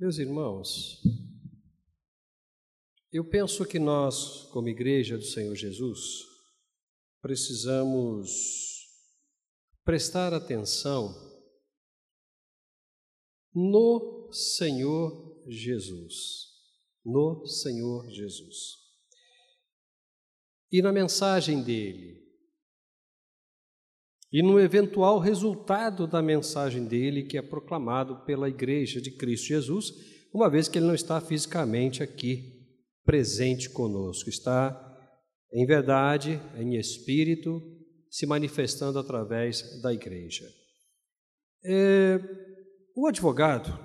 Meus irmãos, eu penso que nós, como Igreja do Senhor Jesus, precisamos prestar atenção no Senhor Jesus. No Senhor Jesus. E na mensagem dele. E no eventual resultado da mensagem dele, que é proclamado pela Igreja de Cristo Jesus, uma vez que ele não está fisicamente aqui presente conosco, está em verdade, em espírito, se manifestando através da igreja. É, o advogado,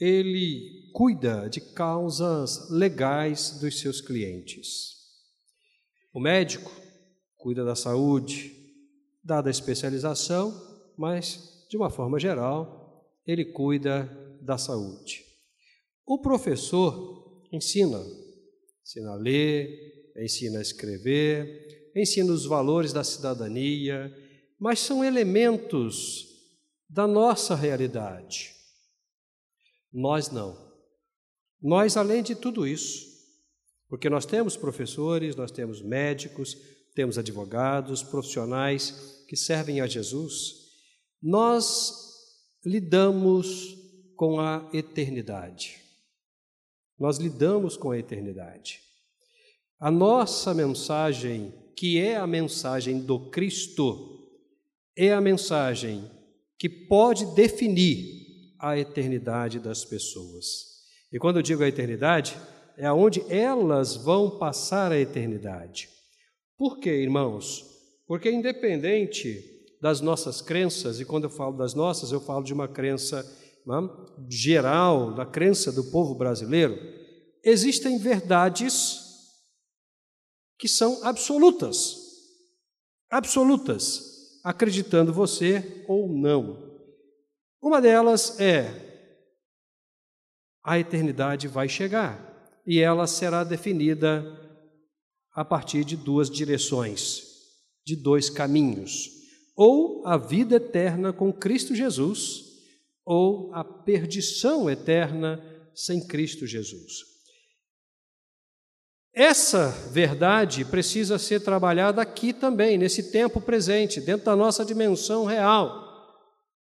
ele cuida de causas legais dos seus clientes. O médico cuida da saúde, dada a especialização, mas, de uma forma geral, ele cuida da saúde. O professor ensina, ensina a ler, ensina a escrever, ensina os valores da cidadania, mas são elementos da nossa realidade. Nós não. Nós, além de tudo isso, porque nós temos professores, nós temos médicos, temos advogados, profissionais que servem a Jesus, nós lidamos com a eternidade. Nós lidamos com a eternidade. A nossa mensagem, que é a mensagem do Cristo, é a mensagem que pode definir a eternidade das pessoas. E quando eu digo a eternidade, é aonde elas vão passar a eternidade. Por quê, irmãos? Porque independente das nossas crenças, e quando eu falo das nossas, eu falo de uma crença é? geral, da crença do povo brasileiro, existem verdades que são absolutas. Absolutas, acreditando você ou não. Uma delas é: a eternidade vai chegar e ela será definida a partir de duas direções, de dois caminhos: ou a vida eterna com Cristo Jesus, ou a perdição eterna sem Cristo Jesus. Essa verdade precisa ser trabalhada aqui também, nesse tempo presente, dentro da nossa dimensão real,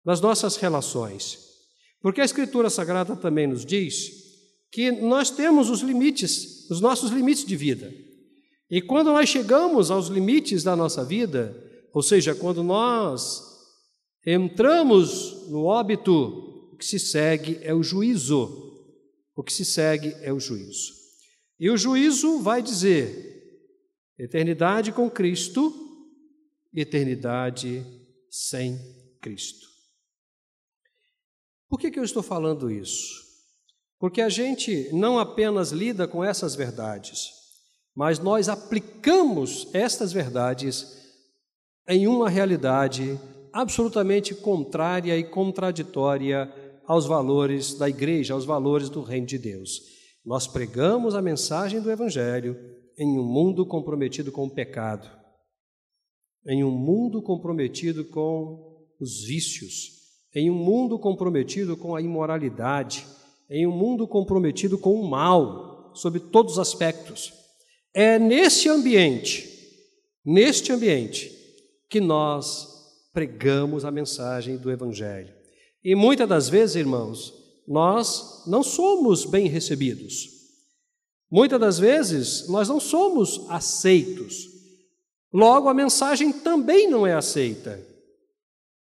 das nossas relações. Porque a Escritura Sagrada também nos diz que nós temos os limites, os nossos limites de vida. E quando nós chegamos aos limites da nossa vida, ou seja, quando nós entramos no óbito, o que se segue é o juízo. O que se segue é o juízo. E o juízo vai dizer: eternidade com Cristo, eternidade sem Cristo. Por que, que eu estou falando isso? Porque a gente não apenas lida com essas verdades, mas nós aplicamos estas verdades em uma realidade absolutamente contrária e contraditória aos valores da igreja, aos valores do reino de Deus. Nós pregamos a mensagem do Evangelho em um mundo comprometido com o pecado, em um mundo comprometido com os vícios, em um mundo comprometido com a imoralidade, em um mundo comprometido com o mal, sob todos os aspectos. É nesse ambiente, neste ambiente, que nós pregamos a mensagem do Evangelho. E muitas das vezes, irmãos, nós não somos bem recebidos. Muitas das vezes nós não somos aceitos. Logo, a mensagem também não é aceita.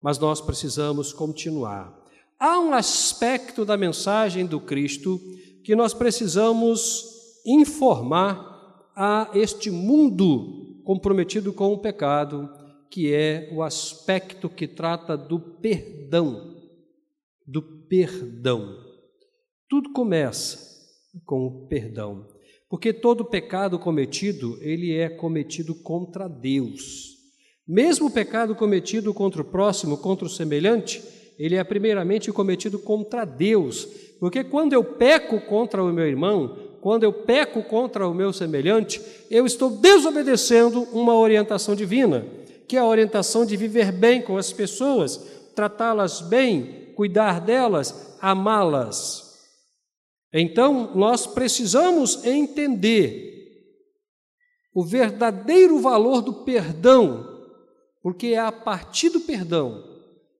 Mas nós precisamos continuar. Há um aspecto da mensagem do Cristo que nós precisamos informar a este mundo comprometido com o pecado, que é o aspecto que trata do perdão do perdão. Tudo começa com o perdão, porque todo pecado cometido, ele é cometido contra Deus. Mesmo o pecado cometido contra o próximo, contra o semelhante, ele é primeiramente cometido contra Deus, porque quando eu peco contra o meu irmão, quando eu peco contra o meu semelhante, eu estou desobedecendo uma orientação divina, que é a orientação de viver bem com as pessoas, tratá-las bem, cuidar delas, amá-las. Então, nós precisamos entender o verdadeiro valor do perdão, porque é a partir do perdão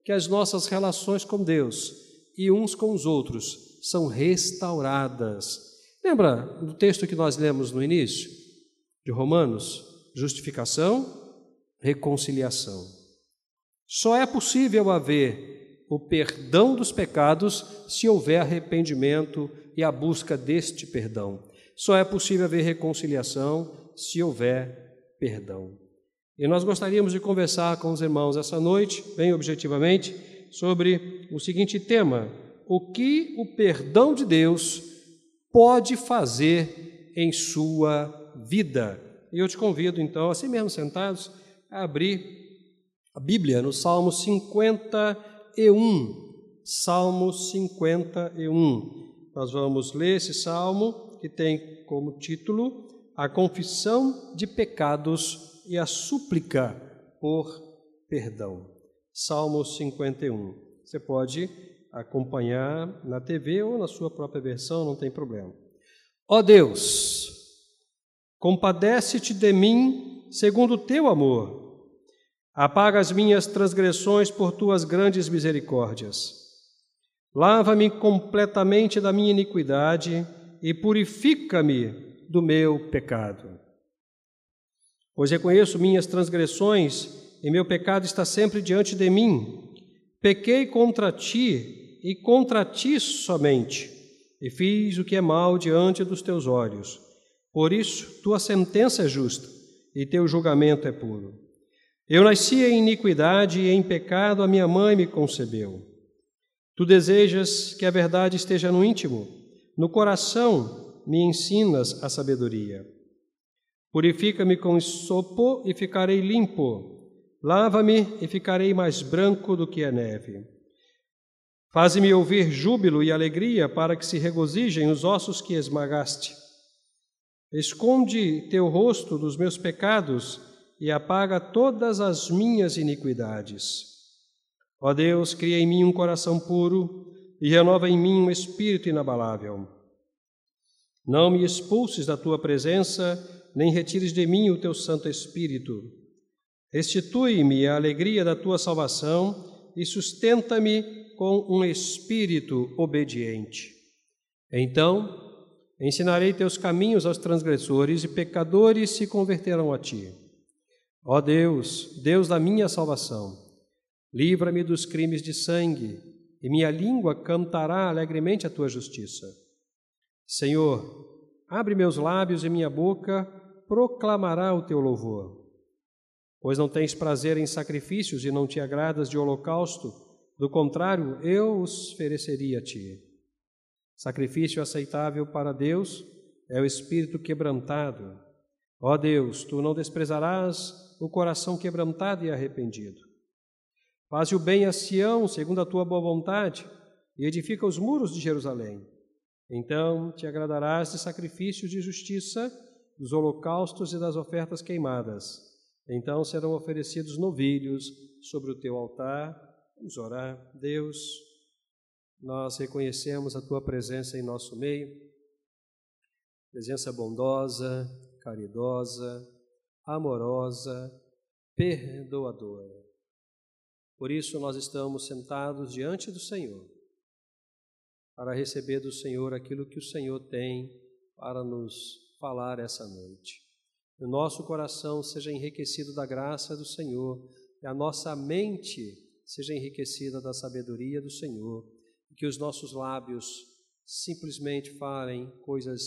que as nossas relações com Deus e uns com os outros são restauradas. Lembra do texto que nós lemos no início de Romanos? Justificação, reconciliação. Só é possível haver o perdão dos pecados se houver arrependimento e a busca deste perdão. Só é possível haver reconciliação se houver perdão. E nós gostaríamos de conversar com os irmãos essa noite, bem objetivamente, sobre o seguinte tema: o que o perdão de Deus pode fazer em sua vida. E eu te convido, então, assim mesmo sentados, a abrir a Bíblia no Salmo 51. Salmo 51. Nós vamos ler esse salmo que tem como título A Confissão de Pecados e a Súplica por Perdão. Salmo 51. Você pode acompanhar na TV ou na sua própria versão, não tem problema. Ó Deus, compadece-te de mim segundo o teu amor. Apaga as minhas transgressões por tuas grandes misericórdias. Lava-me completamente da minha iniquidade e purifica-me do meu pecado. Pois reconheço minhas transgressões e meu pecado está sempre diante de mim. Pequei contra ti e contra ti somente, e fiz o que é mal diante dos teus olhos. Por isso, tua sentença é justa e teu julgamento é puro. Eu nasci em iniquidade e em pecado a minha mãe me concebeu. Tu desejas que a verdade esteja no íntimo, no coração me ensinas a sabedoria. Purifica-me com sopo e ficarei limpo. Lava-me e ficarei mais branco do que a neve. Faze-me ouvir júbilo e alegria para que se regozijem os ossos que esmagaste. Esconde teu rosto dos meus pecados e apaga todas as minhas iniquidades. Ó Deus, cria em mim um coração puro e renova em mim um espírito inabalável. Não me expulses da tua presença, nem retires de mim o teu Santo Espírito. Restitui-me a alegria da tua salvação e sustenta-me com um espírito obediente. Então, ensinarei teus caminhos aos transgressores e pecadores se converterão a ti. Ó Deus, Deus da minha salvação, Livra-me dos crimes de sangue, e minha língua cantará alegremente a tua justiça. Senhor, abre meus lábios e minha boca proclamará o teu louvor. Pois não tens prazer em sacrifícios e não te agradas de holocausto, do contrário, eu os ofereceria a ti. Sacrifício aceitável para Deus é o espírito quebrantado. Ó Deus, tu não desprezarás o coração quebrantado e arrependido. Faze o bem a Sião, segundo a tua boa vontade, e edifica os muros de Jerusalém. Então te agradarás de sacrifícios de justiça, dos holocaustos e das ofertas queimadas. Então serão oferecidos novilhos sobre o teu altar. Vamos orar. Deus, nós reconhecemos a tua presença em nosso meio, presença bondosa, caridosa, amorosa, perdoadora. Por isso, nós estamos sentados diante do Senhor, para receber do Senhor aquilo que o Senhor tem para nos falar essa noite. Que o nosso coração seja enriquecido da graça do Senhor, e a nossa mente seja enriquecida da sabedoria do Senhor, e que os nossos lábios simplesmente falem coisas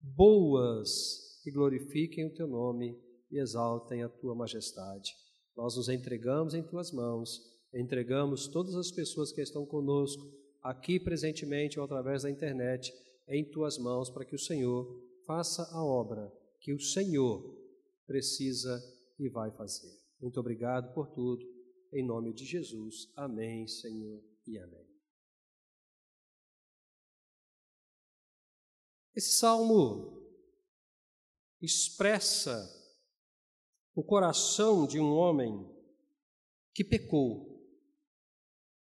boas que glorifiquem o teu nome e exaltem a tua majestade. Nós nos entregamos em tuas mãos, entregamos todas as pessoas que estão conosco, aqui presentemente ou através da internet, em tuas mãos, para que o Senhor faça a obra que o Senhor precisa e vai fazer. Muito obrigado por tudo. Em nome de Jesus. Amém, Senhor, e amém. Esse salmo expressa o coração de um homem que pecou.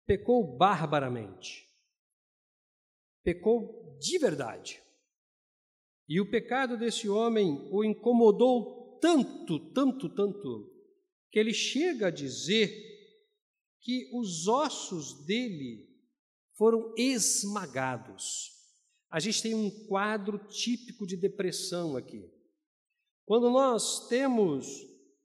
pecou barbaramente. Pecou de verdade. E o pecado desse homem o incomodou tanto, tanto, tanto, que ele chega a dizer que os ossos dele foram esmagados. A gente tem um quadro típico de depressão aqui. Quando nós temos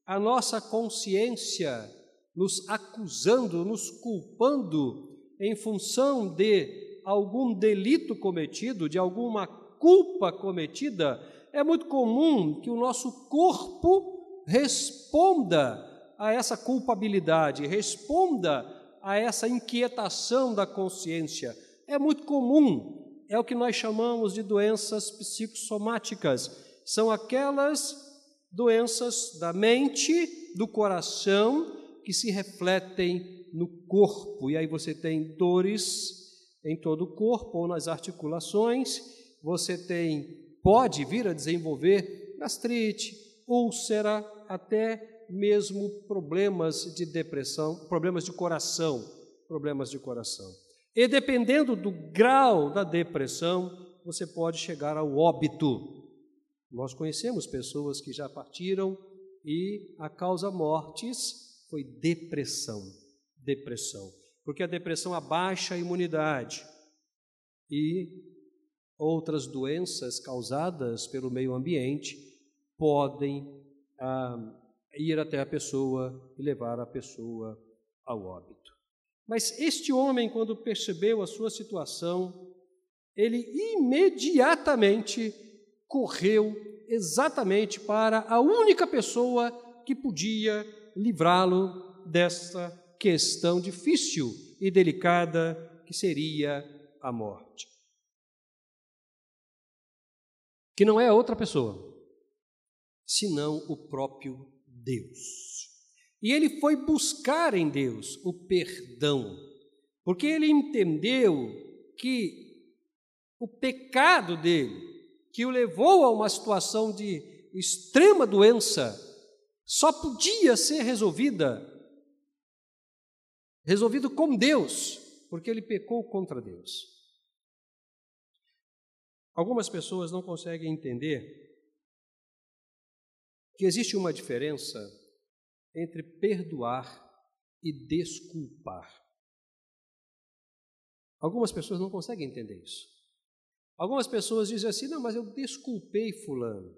a nossa consciência nos acusando, nos culpando em função de algum delito cometido, de alguma culpa cometida, é muito comum que o nosso corpo responda a essa culpabilidade, responda a essa inquietação da consciência. É muito comum, é o que nós chamamos de doenças psicossomáticas. São aquelas doenças da mente, do coração, que se refletem no corpo. E aí você tem dores em todo o corpo ou nas articulações, você tem pode vir a desenvolver gastrite, úlcera, até mesmo problemas de depressão, problemas de coração, problemas de coração. E dependendo do grau da depressão, você pode chegar ao óbito. Nós conhecemos pessoas que já partiram e a causa mortes foi depressão. Depressão. Porque a depressão abaixa a imunidade e outras doenças causadas pelo meio ambiente podem ah, ir até a pessoa e levar a pessoa ao óbito. Mas este homem, quando percebeu a sua situação, ele imediatamente correu exatamente para a única pessoa que podia livrá-lo dessa questão difícil e delicada que seria a morte. Que não é outra pessoa, senão o próprio Deus. E ele foi buscar em Deus o perdão, porque ele entendeu que o pecado dele que o levou a uma situação de extrema doença, só podia ser resolvida resolvido com Deus, porque ele pecou contra Deus. Algumas pessoas não conseguem entender que existe uma diferença entre perdoar e desculpar. Algumas pessoas não conseguem entender isso. Algumas pessoas dizem assim: não, mas eu desculpei Fulano.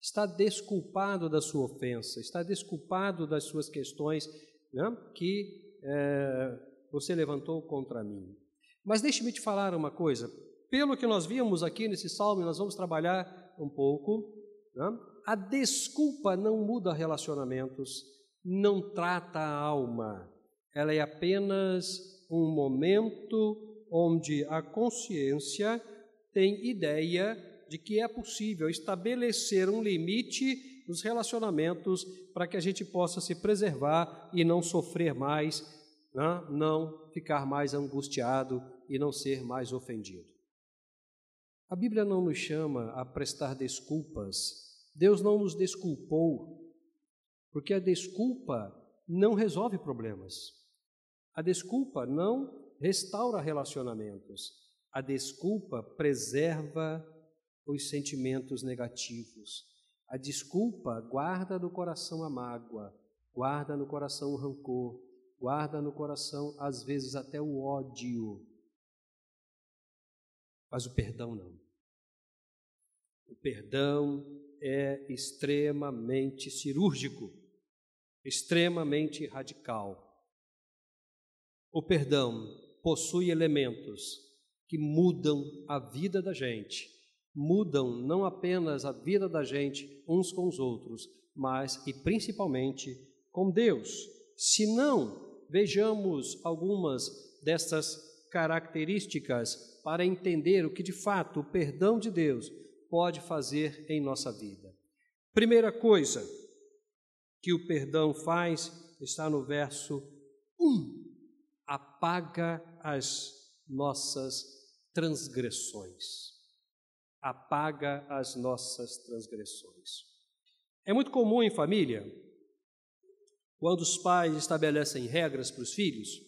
Está desculpado da sua ofensa, está desculpado das suas questões né, que é, você levantou contra mim. Mas deixe-me te falar uma coisa. Pelo que nós vimos aqui nesse salmo, nós vamos trabalhar um pouco. Né, a desculpa não muda relacionamentos, não trata a alma. Ela é apenas um momento onde a consciência tem ideia de que é possível estabelecer um limite nos relacionamentos para que a gente possa se preservar e não sofrer mais, né? não ficar mais angustiado e não ser mais ofendido. A Bíblia não nos chama a prestar desculpas. Deus não nos desculpou, porque a desculpa não resolve problemas. A desculpa não restaura relacionamentos. A desculpa preserva os sentimentos negativos. A desculpa guarda no coração a mágoa, guarda no coração o rancor, guarda no coração, às vezes, até o ódio. Mas o perdão não. O perdão é extremamente cirúrgico, extremamente radical. O perdão possui elementos que mudam a vida da gente, mudam não apenas a vida da gente uns com os outros, mas e principalmente com Deus. Se não, vejamos algumas dessas características para entender o que de fato o perdão de Deus pode fazer em nossa vida. Primeira coisa que o perdão faz está no verso 1. Apaga as nossas transgressões. Apaga as nossas transgressões. É muito comum em família, quando os pais estabelecem regras para os filhos,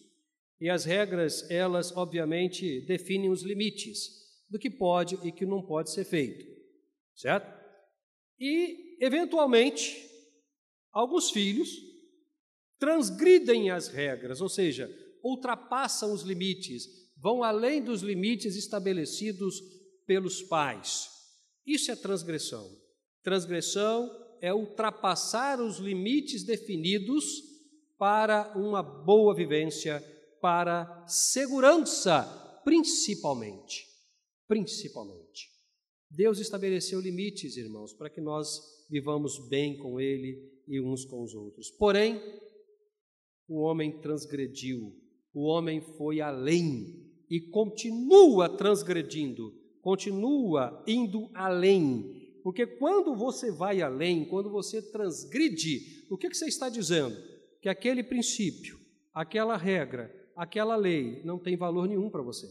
E as regras, elas obviamente definem os limites do que pode e que não pode ser feito, certo? E, eventualmente, alguns filhos transgridem as regras, ou seja, ultrapassam os limites, vão além dos limites estabelecidos pelos pais. Isso é transgressão. Transgressão é ultrapassar os limites definidos para uma boa vivência, para segurança, principalmente. Principalmente. Deus estabeleceu limites, irmãos, para que nós vivamos bem com Ele e uns com os outros. Porém, o homem transgrediu, o homem foi além e continua transgredindo, continua indo além porque quando você vai além, quando você transgride, o que, que você está dizendo? Que aquele princípio, aquela regra, aquela lei não tem valor nenhum para você.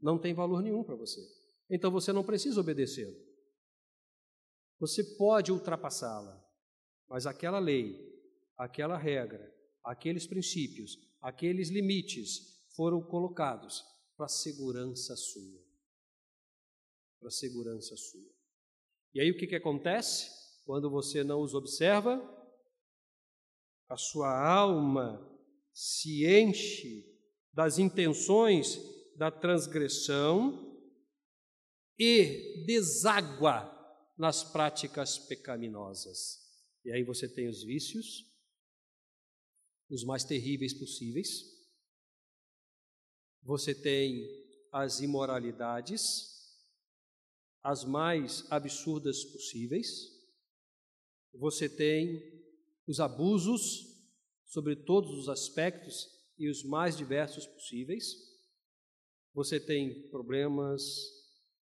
Não tem valor nenhum para você. Então você não precisa obedecê-lo. Você pode ultrapassá-la, mas aquela lei, aquela regra, aqueles princípios, aqueles limites foram colocados para segurança sua. Para segurança sua. E aí o que, que acontece? Quando você não os observa, a sua alma se enche das intenções da transgressão e deságua nas práticas pecaminosas. E aí você tem os vícios, os mais terríveis possíveis, você tem as imoralidades, as mais absurdas possíveis. Você tem os abusos sobre todos os aspectos e os mais diversos possíveis. Você tem problemas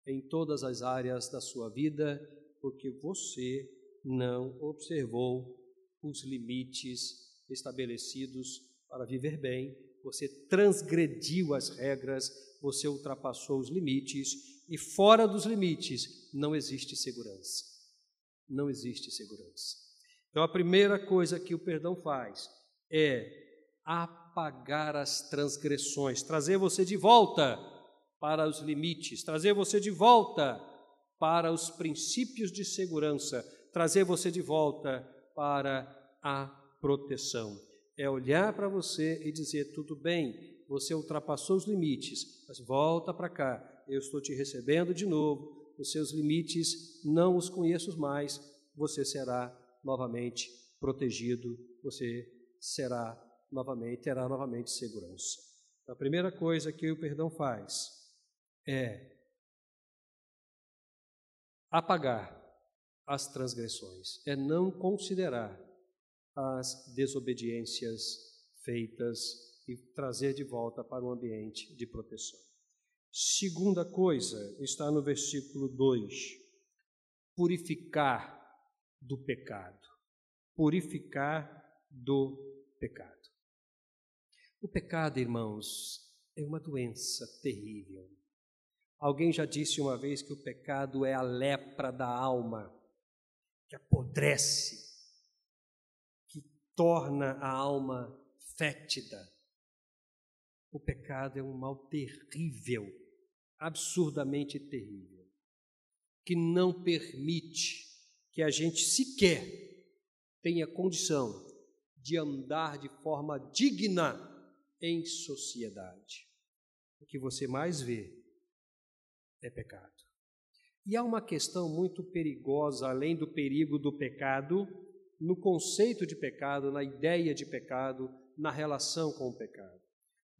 em todas as áreas da sua vida porque você não observou os limites estabelecidos para viver bem, você transgrediu as regras, você ultrapassou os limites e fora dos limites não existe segurança. Não existe segurança. Então a primeira coisa que o perdão faz é apagar as transgressões, trazer você de volta para os limites, trazer você de volta para os princípios de segurança, trazer você de volta para a proteção. É olhar para você e dizer: tudo bem, você ultrapassou os limites, mas volta para cá, eu estou te recebendo de novo, os seus limites não os conheço mais, você será novamente protegido, você será novamente, terá novamente segurança. Então, a primeira coisa que o perdão faz é apagar as transgressões, é não considerar as desobediências feitas e trazer de volta para um ambiente de proteção. Segunda coisa está no versículo 2: purificar do pecado. Purificar do pecado. O pecado, irmãos, é uma doença terrível. Alguém já disse uma vez que o pecado é a lepra da alma, que apodrece, que torna a alma fétida. O pecado é um mal terrível absurdamente terrível, que não permite que a gente sequer tenha condição de andar de forma digna em sociedade. O que você mais vê é pecado. E há uma questão muito perigosa, além do perigo do pecado, no conceito de pecado, na ideia de pecado, na relação com o pecado.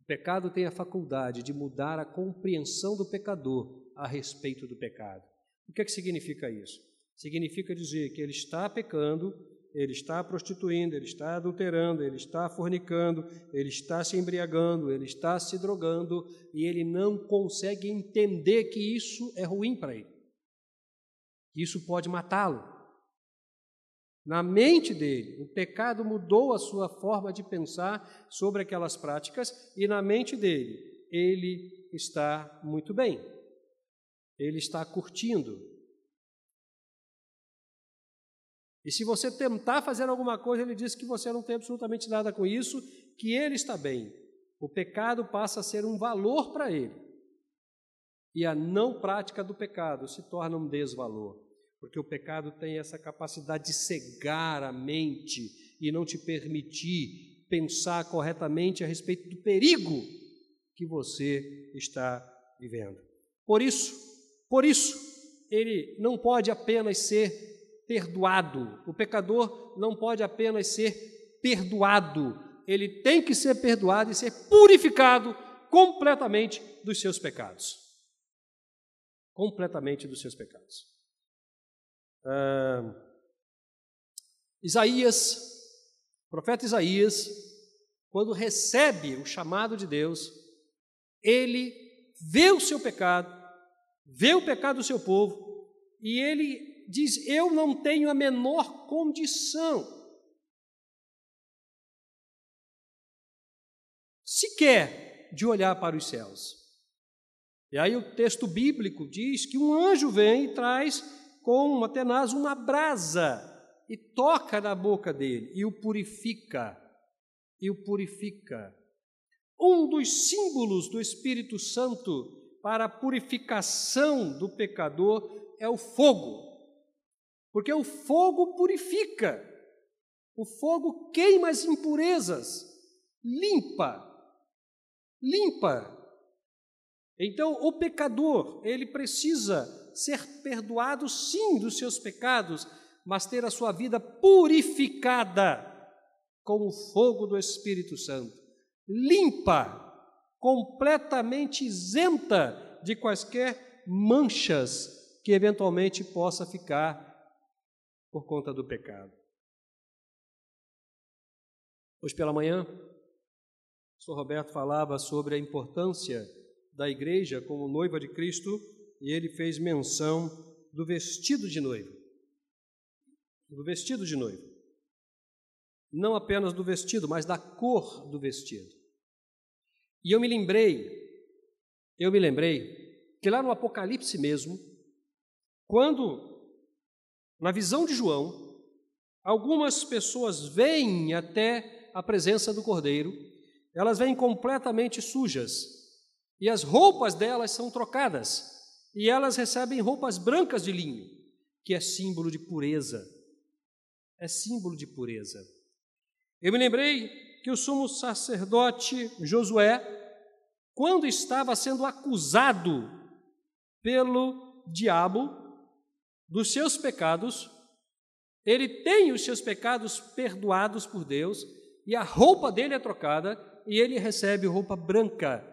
O pecado tem a faculdade de mudar a compreensão do pecador a respeito do pecado. O que, é que significa isso? Significa dizer que ele está pecando, ele está prostituindo, ele está adulterando, ele está fornicando, ele está se embriagando, ele está se drogando e ele não consegue entender que isso é ruim para ele. Que isso pode matá-lo. Na mente dele, o pecado mudou a sua forma de pensar sobre aquelas práticas e na mente dele, ele está muito bem. Ele está curtindo. E se você tentar fazer alguma coisa, ele diz que você não tem absolutamente nada com isso, que ele está bem. o pecado passa a ser um valor para ele. E a não prática do pecado se torna um desvalor, porque o pecado tem essa capacidade de cegar a mente e não te permitir pensar corretamente a respeito do perigo que você está vivendo. Por isso, por isso, ele não pode apenas ser perdoado. O pecador não pode apenas ser perdoado. Ele tem que ser perdoado e ser purificado completamente dos seus pecados. Completamente dos seus pecados. Ah, Isaías, o profeta Isaías, quando recebe o chamado de Deus, ele vê o seu pecado, vê o pecado do seu povo, e ele diz: Eu não tenho a menor condição sequer de olhar para os céus. E aí o texto bíblico diz que um anjo vem e traz com uma tenaz uma brasa e toca na boca dele e o purifica. E o purifica. Um dos símbolos do Espírito Santo para a purificação do pecador é o fogo. Porque o fogo purifica. O fogo queima as impurezas, limpa. Limpa. Então, o pecador, ele precisa ser perdoado sim dos seus pecados, mas ter a sua vida purificada com o fogo do Espírito Santo limpa, completamente isenta de quaisquer manchas que eventualmente possa ficar por conta do pecado. Hoje pela manhã, o Sr. Roberto falava sobre a importância da igreja como noiva de Cristo e ele fez menção do vestido de noiva. Do vestido de noiva não apenas do vestido, mas da cor do vestido. E eu me lembrei, eu me lembrei que lá no Apocalipse mesmo, quando na visão de João, algumas pessoas vêm até a presença do Cordeiro, elas vêm completamente sujas, e as roupas delas são trocadas, e elas recebem roupas brancas de linho, que é símbolo de pureza. É símbolo de pureza. Eu me lembrei que o sumo sacerdote Josué, quando estava sendo acusado pelo diabo dos seus pecados, ele tem os seus pecados perdoados por Deus e a roupa dele é trocada e ele recebe roupa branca,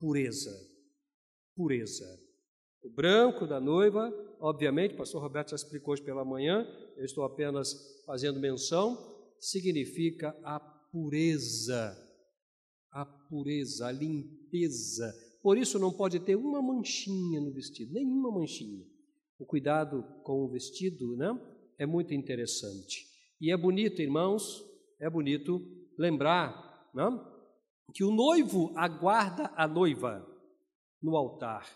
pureza, pureza. O branco da noiva, obviamente, o pastor Roberto já explicou hoje pela manhã, eu estou apenas fazendo menção, significa a pureza, a pureza, a limpeza. Por isso não pode ter uma manchinha no vestido, nenhuma manchinha. O cuidado com o vestido, né, é muito interessante. E é bonito, irmãos, é bonito lembrar, né, que o noivo aguarda a noiva no altar.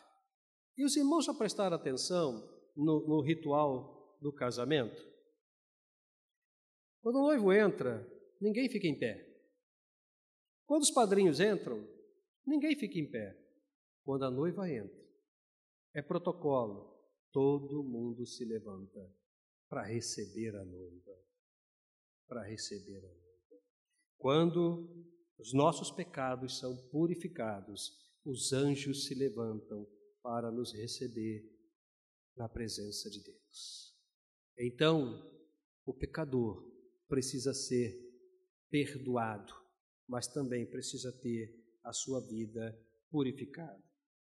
E os irmãos já prestaram atenção no, no ritual do casamento? Quando o noivo entra, ninguém fica em pé. Quando os padrinhos entram, ninguém fica em pé. Quando a noiva entra, é protocolo, todo mundo se levanta para receber a noiva. Para receber a noiva. Quando os nossos pecados são purificados, os anjos se levantam para nos receber na presença de Deus. Então, o pecador precisa ser perdoado, mas também precisa ter a sua vida purificada.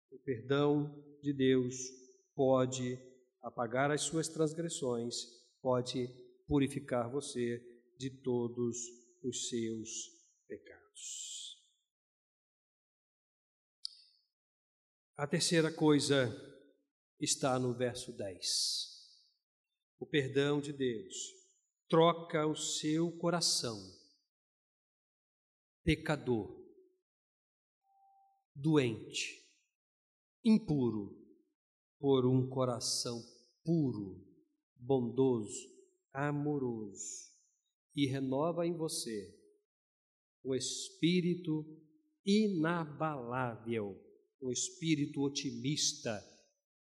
O perdão de Deus pode apagar as suas transgressões, pode purificar você de todos os seus pecados. A terceira coisa está no verso 10. O perdão de Deus troca o seu coração, pecador, doente, impuro, por um coração puro, bondoso, amoroso, e renova em você o espírito inabalável, um espírito otimista,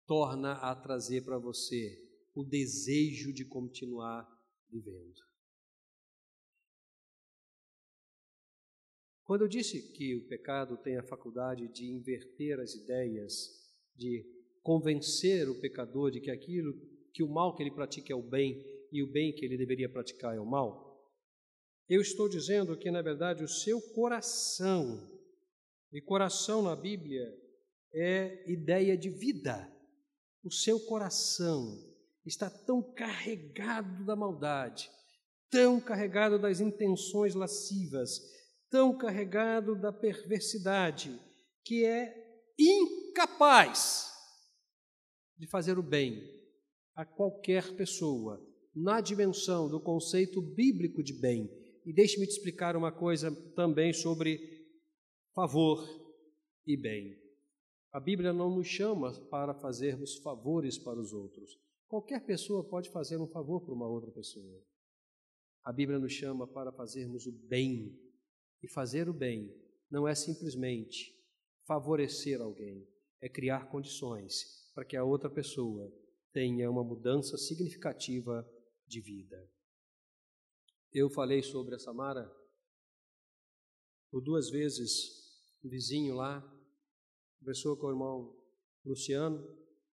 torna a trazer para você o desejo de continuar vivendo. Quando eu disse que o pecado tem a faculdade de inverter as ideias, de convencer o pecador de que aquilo, que o mal que ele pratica é o bem e o bem que ele deveria praticar é o mal, eu estou dizendo que, na verdade, o seu coração, e coração na Bíblia é ideia de vida, o seu coração está tão carregado da maldade, tão carregado das intenções lascivas, tão carregado da perversidade, que é incapaz de fazer o bem a qualquer pessoa, na dimensão do conceito bíblico de bem. E deixe-me te explicar uma coisa também sobre favor e bem. A Bíblia não nos chama para fazermos favores para os outros. Qualquer pessoa pode fazer um favor para uma outra pessoa. A Bíblia nos chama para fazermos o bem. E fazer o bem não é simplesmente favorecer alguém, é criar condições para que a outra pessoa tenha uma mudança significativa de vida. Eu falei sobre a Samara por duas vezes, um vizinho lá conversou com o irmão Luciano,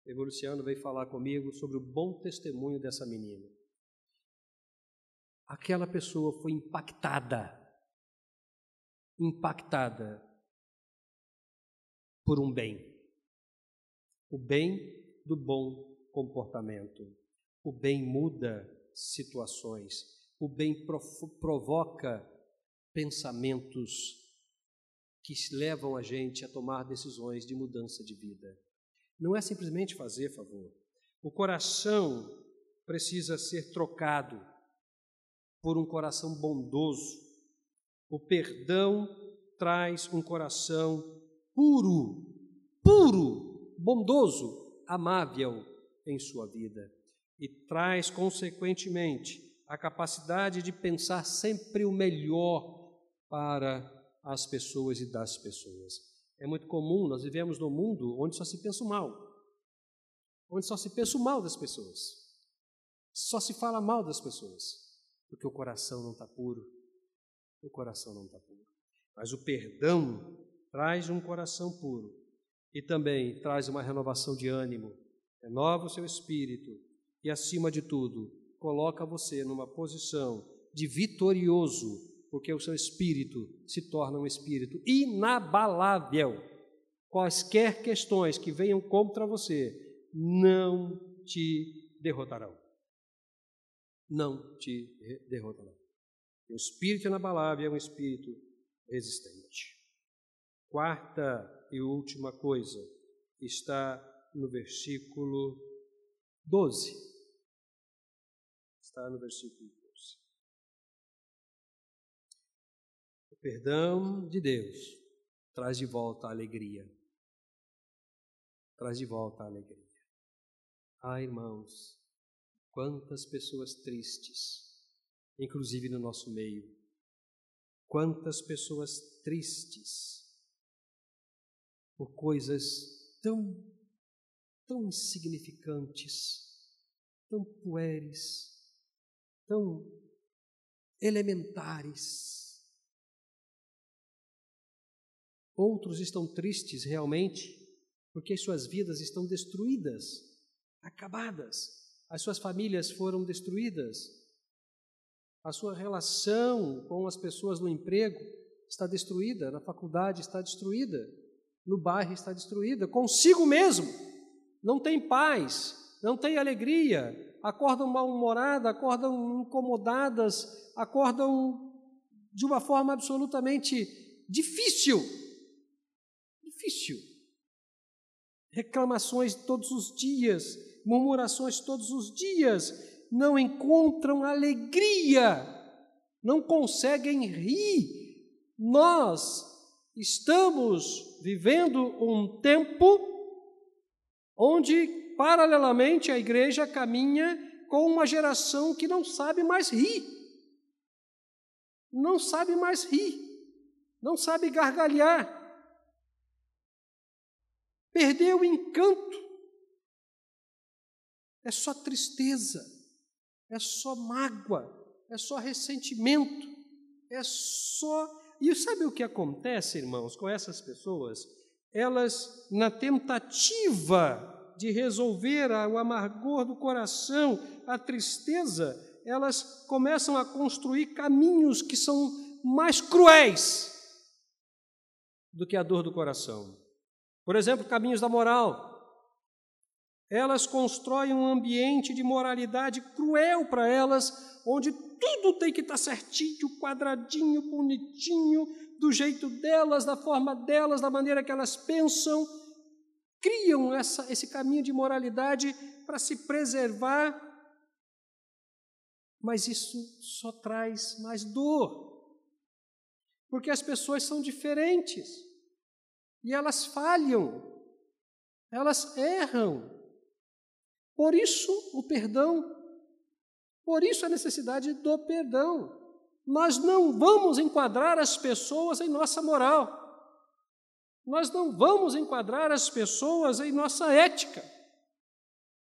o irmão Luciano veio falar comigo sobre o bom testemunho dessa menina. Aquela pessoa foi impactada, impactada por um bem. O bem do bom comportamento. O bem muda situações. O bem provoca pensamentos que levam a gente a tomar decisões de mudança de vida. Não é simplesmente fazer favor. O coração precisa ser trocado por um coração bondoso. O perdão traz um coração puro, puro, bondoso, amável em sua vida e traz, consequentemente, a capacidade de pensar sempre o melhor para às pessoas e das pessoas. É muito comum, nós vivemos num mundo onde só se pensa o mal, onde só se pensa o mal das pessoas, só se fala mal das pessoas, porque o coração não está puro. O coração não está puro. Mas o perdão traz um coração puro e também traz uma renovação de ânimo, renova o seu espírito e, acima de tudo, coloca você numa posição de vitorioso porque o seu espírito se torna um espírito inabalável. Quaisquer questões que venham contra você não te derrotarão. Não te derrotarão. O espírito inabalável é um espírito resistente. Quarta e última coisa está no versículo 12. Está no versículo perdão de Deus traz de volta a alegria. Traz de volta a alegria. Ah, irmãos, quantas pessoas tristes, inclusive no nosso meio. Quantas pessoas tristes por coisas tão, tão insignificantes, tão pueres, tão elementares Outros estão tristes realmente porque suas vidas estão destruídas, acabadas. As suas famílias foram destruídas. A sua relação com as pessoas no emprego está destruída, na faculdade está destruída, no bairro está destruída, consigo mesmo. Não tem paz, não tem alegria, acordam mal-humoradas, acordam incomodadas, acordam de uma forma absolutamente difícil difícil. Reclamações todos os dias, murmurações todos os dias, não encontram alegria, não conseguem rir. Nós estamos vivendo um tempo onde, paralelamente, a igreja caminha com uma geração que não sabe mais rir. Não sabe mais rir. Não sabe gargalhar, perdeu o encanto, é só tristeza, é só mágoa, é só ressentimento, é só. E sabe o que acontece, irmãos, com essas pessoas? Elas, na tentativa de resolver o amargor do coração, a tristeza, elas começam a construir caminhos que são mais cruéis do que a dor do coração. Por exemplo, caminhos da moral. Elas constroem um ambiente de moralidade cruel para elas, onde tudo tem que estar certinho, quadradinho, bonitinho, do jeito delas, da forma delas, da maneira que elas pensam. Criam essa, esse caminho de moralidade para se preservar, mas isso só traz mais dor, porque as pessoas são diferentes. E elas falham, elas erram. Por isso o perdão, por isso a necessidade do perdão. Nós não vamos enquadrar as pessoas em nossa moral. Nós não vamos enquadrar as pessoas em nossa ética.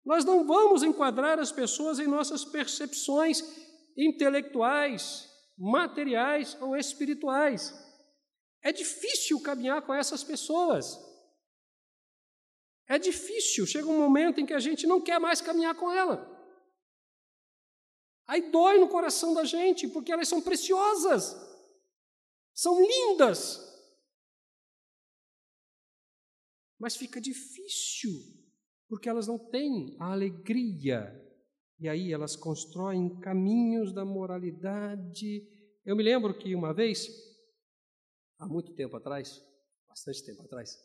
Nós não vamos enquadrar as pessoas em nossas percepções intelectuais, materiais ou espirituais. É difícil caminhar com essas pessoas. É difícil, chega um momento em que a gente não quer mais caminhar com ela. Aí dói no coração da gente, porque elas são preciosas, são lindas, mas fica difícil, porque elas não têm a alegria. E aí elas constroem caminhos da moralidade. Eu me lembro que uma vez, há muito tempo atrás, bastante tempo atrás,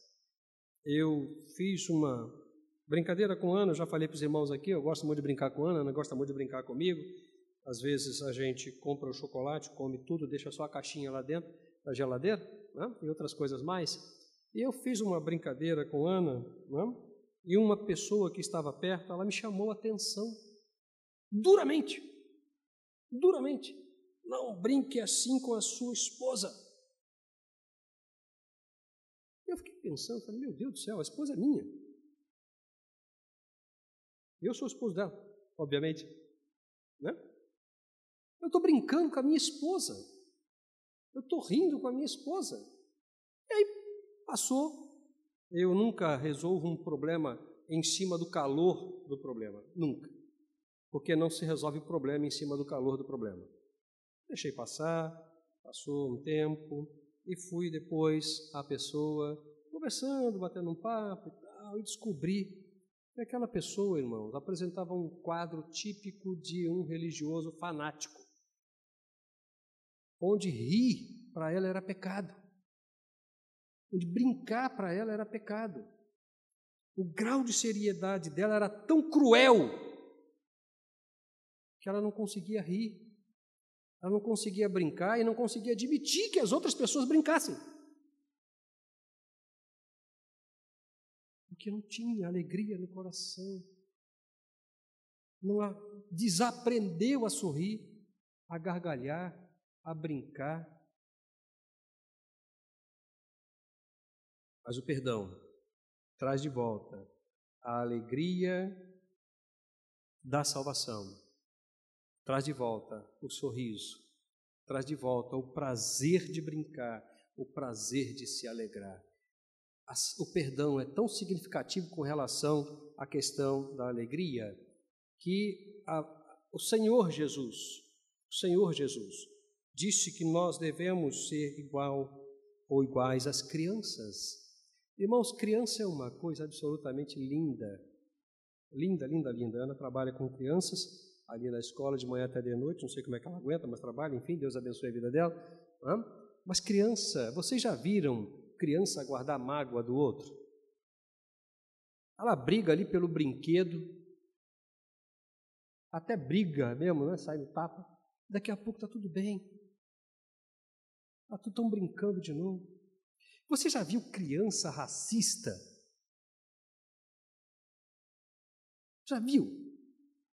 eu fiz uma brincadeira com Ana, eu já falei para os irmãos aqui, eu gosto muito de brincar com Ana, Ana gosta muito de brincar comigo. Às vezes a gente compra o chocolate, come tudo, deixa só a caixinha lá dentro da geladeira, né? e outras coisas mais. E eu fiz uma brincadeira com Ana, é? e uma pessoa que estava perto, ela me chamou a atenção, duramente, duramente. Não brinque assim com a sua esposa. Eu fiquei pensando, falei, meu Deus do céu, a esposa é minha. Eu sou o esposo dela, obviamente. Né? Eu estou brincando com a minha esposa. Eu estou rindo com a minha esposa. E aí Passou. Eu nunca resolvo um problema em cima do calor do problema. Nunca. Porque não se resolve o problema em cima do calor do problema. Deixei passar, passou um tempo, e fui depois à pessoa, conversando, batendo um papo e tal, e descobri que aquela pessoa, irmãos, apresentava um quadro típico de um religioso fanático, onde rir para ela era pecado onde brincar para ela era pecado. O grau de seriedade dela era tão cruel que ela não conseguia rir, ela não conseguia brincar e não conseguia admitir que as outras pessoas brincassem. Porque não tinha alegria no coração, não desaprendeu a sorrir, a gargalhar, a brincar. Mas o perdão traz de volta a alegria da salvação, traz de volta o sorriso, traz de volta o prazer de brincar, o prazer de se alegrar. O perdão é tão significativo com relação à questão da alegria que a, o Senhor Jesus, o Senhor Jesus, disse que nós devemos ser igual ou iguais às crianças. Irmãos, criança é uma coisa absolutamente linda. Linda, linda, linda. Ana trabalha com crianças ali na escola de manhã até de noite, não sei como é que ela aguenta, mas trabalha, enfim, Deus abençoe a vida dela. Mas criança, vocês já viram criança guardar mágoa do outro? Ela briga ali pelo brinquedo, até briga mesmo, né? sai no tapa. Daqui a pouco está tudo bem. Está tudo tão brincando de novo. Você já viu criança racista? Já viu?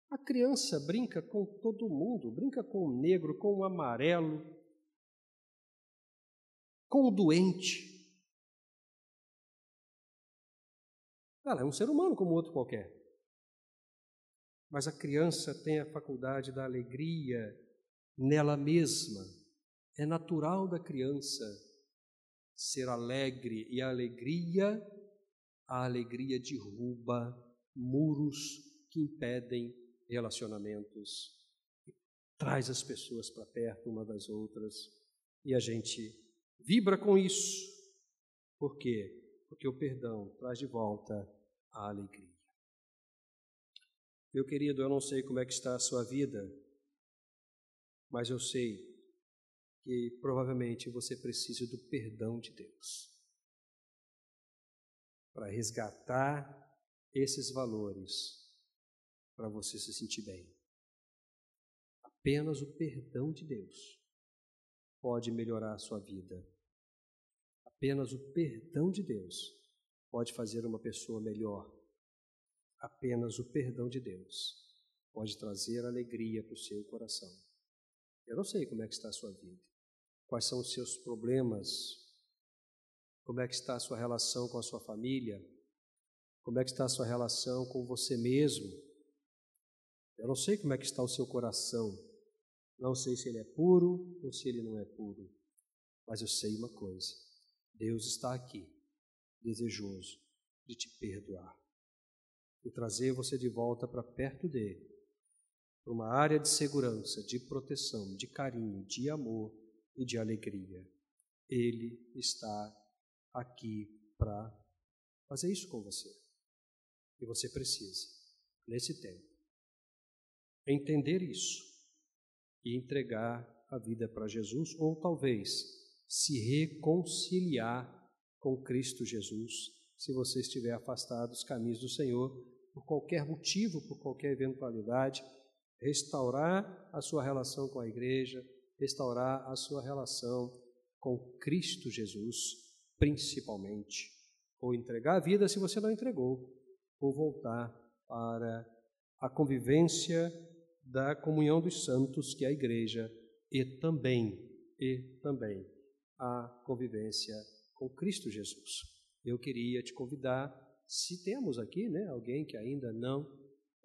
A criança brinca com todo mundo, brinca com o negro, com o amarelo. com o doente. Ela é um ser humano como outro qualquer. Mas a criança tem a faculdade da alegria nela mesma. É natural da criança ser alegre e a alegria, a alegria derruba muros que impedem relacionamentos, traz as pessoas para perto uma das outras e a gente vibra com isso. Por quê? Porque o perdão traz de volta a alegria. Meu querido, eu não sei como é que está a sua vida, mas eu sei que provavelmente você precisa do perdão de Deus para resgatar esses valores para você se sentir bem. Apenas o perdão de Deus pode melhorar a sua vida. Apenas o perdão de Deus pode fazer uma pessoa melhor. Apenas o perdão de Deus pode trazer alegria para o seu coração. Eu não sei como é que está a sua vida, quais são os seus problemas, como é que está a sua relação com a sua família, como é que está a sua relação com você mesmo. Eu não sei como é que está o seu coração, não sei se ele é puro ou se ele não é puro, mas eu sei uma coisa: Deus está aqui, desejoso de te perdoar e trazer você de volta para perto dele, para uma área de segurança, de proteção, de carinho, de amor e de alegria. Ele está aqui para fazer isso com você. E você precisa, nesse tempo, entender isso e entregar a vida para Jesus, ou talvez se reconciliar com Cristo Jesus, se você estiver afastado dos caminhos do Senhor, por qualquer motivo, por qualquer eventualidade, restaurar a sua relação com a igreja, restaurar a sua relação com Cristo Jesus, principalmente, ou entregar a vida se você não entregou, ou voltar para a convivência da comunhão dos santos, que é a igreja, e também, e também a convivência com Cristo Jesus. Eu queria te convidar, se temos aqui né, alguém que ainda não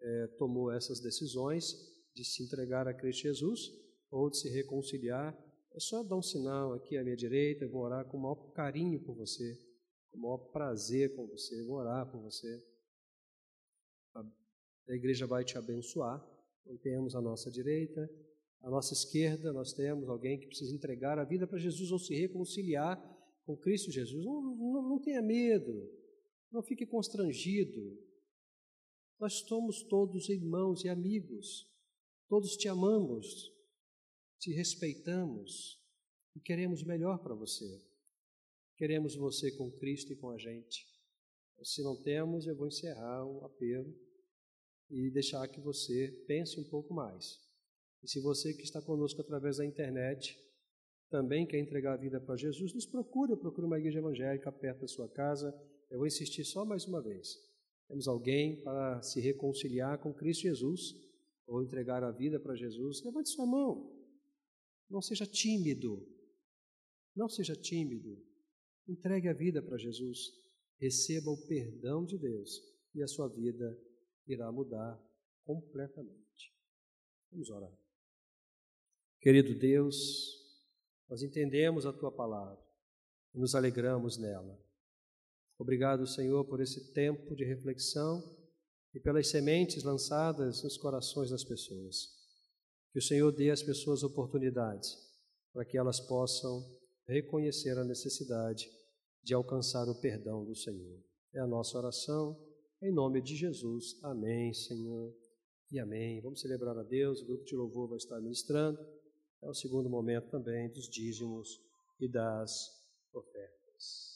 é, tomou essas decisões de se entregar a Cristo Jesus ou de se reconciliar, é só dar um sinal aqui à minha direita, eu vou orar com o maior carinho por você, com o maior prazer com você, vou orar por você. A igreja vai te abençoar então, temos à nossa direita, à nossa esquerda, nós temos alguém que precisa entregar a vida para Jesus ou se reconciliar com Cristo Jesus. Não, não, não tenha medo, não fique constrangido. Nós somos todos irmãos e amigos, todos te amamos, te respeitamos e queremos melhor para você. Queremos você com Cristo e com a gente. Se não temos, eu vou encerrar o apelo e deixar que você pense um pouco mais. E se você que está conosco através da internet também quer entregar a vida para Jesus, nos procure, procure uma igreja evangélica perto da sua casa. Eu vou insistir só mais uma vez. Temos alguém para se reconciliar com Cristo Jesus ou entregar a vida para Jesus. Levante sua mão. Não seja tímido. Não seja tímido. Entregue a vida para Jesus. Receba o perdão de Deus e a sua vida irá mudar completamente. Vamos orar. Querido Deus, nós entendemos a tua palavra e nos alegramos nela. Obrigado, Senhor, por esse tempo de reflexão e pelas sementes lançadas nos corações das pessoas. Que o Senhor dê às pessoas oportunidades para que elas possam reconhecer a necessidade de alcançar o perdão do Senhor. É a nossa oração em nome de Jesus. Amém, Senhor. E amém. Vamos celebrar a Deus. O grupo de louvor vai estar ministrando. É o segundo momento também dos dízimos e das ofertas.